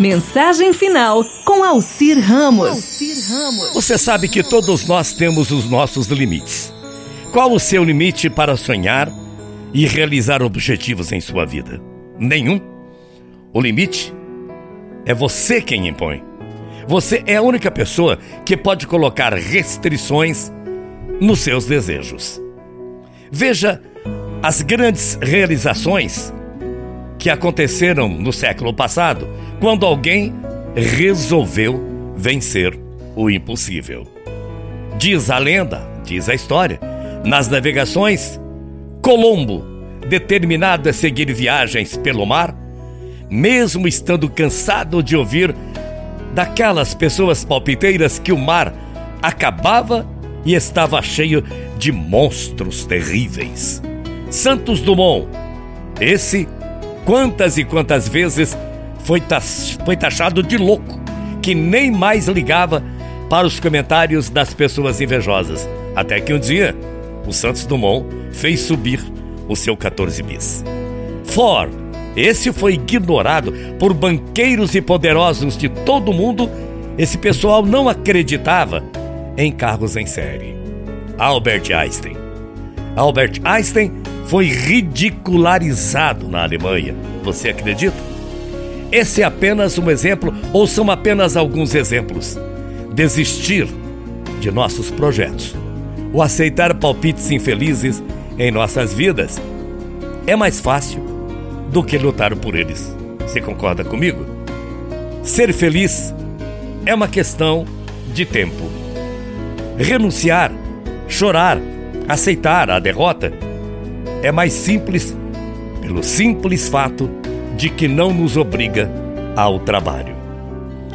Mensagem final com Alcir Ramos. Você sabe que todos nós temos os nossos limites. Qual o seu limite para sonhar e realizar objetivos em sua vida? Nenhum. O limite é você quem impõe. Você é a única pessoa que pode colocar restrições nos seus desejos. Veja as grandes realizações que aconteceram no século passado, quando alguém resolveu vencer o impossível. Diz a lenda, diz a história, nas navegações, Colombo, determinado a seguir viagens pelo mar, mesmo estando cansado de ouvir daquelas pessoas palpiteiras que o mar acabava e estava cheio de monstros terríveis. Santos Dumont, esse, quantas e quantas vezes foi, foi taxado de louco, que nem mais ligava para os comentários das pessoas invejosas. Até que um dia, o Santos Dumont fez subir o seu 14 bis. Ford, esse foi ignorado por banqueiros e poderosos de todo o mundo. Esse pessoal não acreditava em carros em série. Albert Einstein. Albert Einstein foi ridicularizado na Alemanha. Você acredita? Esse é apenas um exemplo, ou são apenas alguns exemplos. Desistir de nossos projetos ou aceitar palpites infelizes em nossas vidas é mais fácil do que lutar por eles. Você concorda comigo? Ser feliz é uma questão de tempo. Renunciar, chorar, aceitar a derrota é mais simples pelo simples fato de que não nos obriga ao trabalho.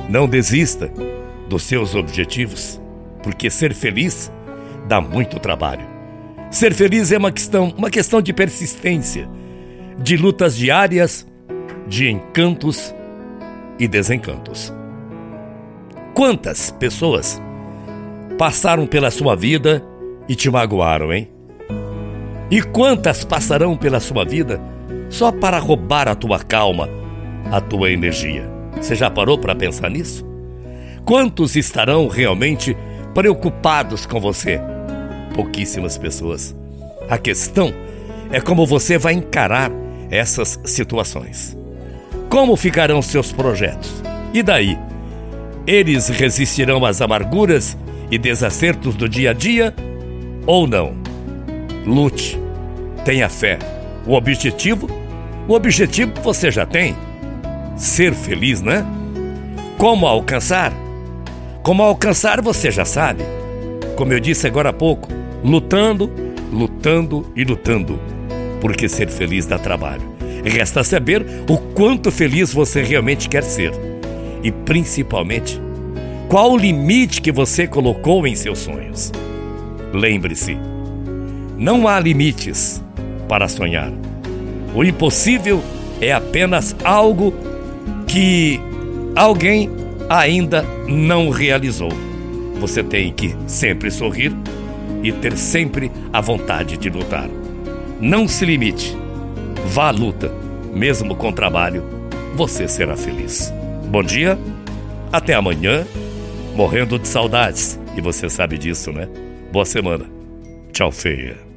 Não desista dos seus objetivos, porque ser feliz dá muito trabalho. Ser feliz é uma questão, uma questão de persistência, de lutas diárias, de encantos e desencantos. Quantas pessoas passaram pela sua vida e te magoaram, hein? E quantas passarão pela sua vida só para roubar a tua calma, a tua energia? Você já parou para pensar nisso? Quantos estarão realmente preocupados com você? Pouquíssimas pessoas. A questão é como você vai encarar essas situações. Como ficarão seus projetos? E daí? Eles resistirão às amarguras e desacertos do dia a dia ou não? Lute, tenha fé. O objetivo? O objetivo você já tem. Ser feliz, né? Como alcançar? Como alcançar você já sabe. Como eu disse agora há pouco, lutando, lutando e lutando porque ser feliz dá trabalho. Resta saber o quanto feliz você realmente quer ser. E principalmente, qual o limite que você colocou em seus sonhos. Lembre-se, não há limites para sonhar. O impossível é apenas algo que alguém ainda não realizou. Você tem que sempre sorrir e ter sempre a vontade de lutar. Não se limite. Vá à luta. Mesmo com trabalho, você será feliz. Bom dia, até amanhã. Morrendo de saudades. E você sabe disso, né? Boa semana. Tchau, feia.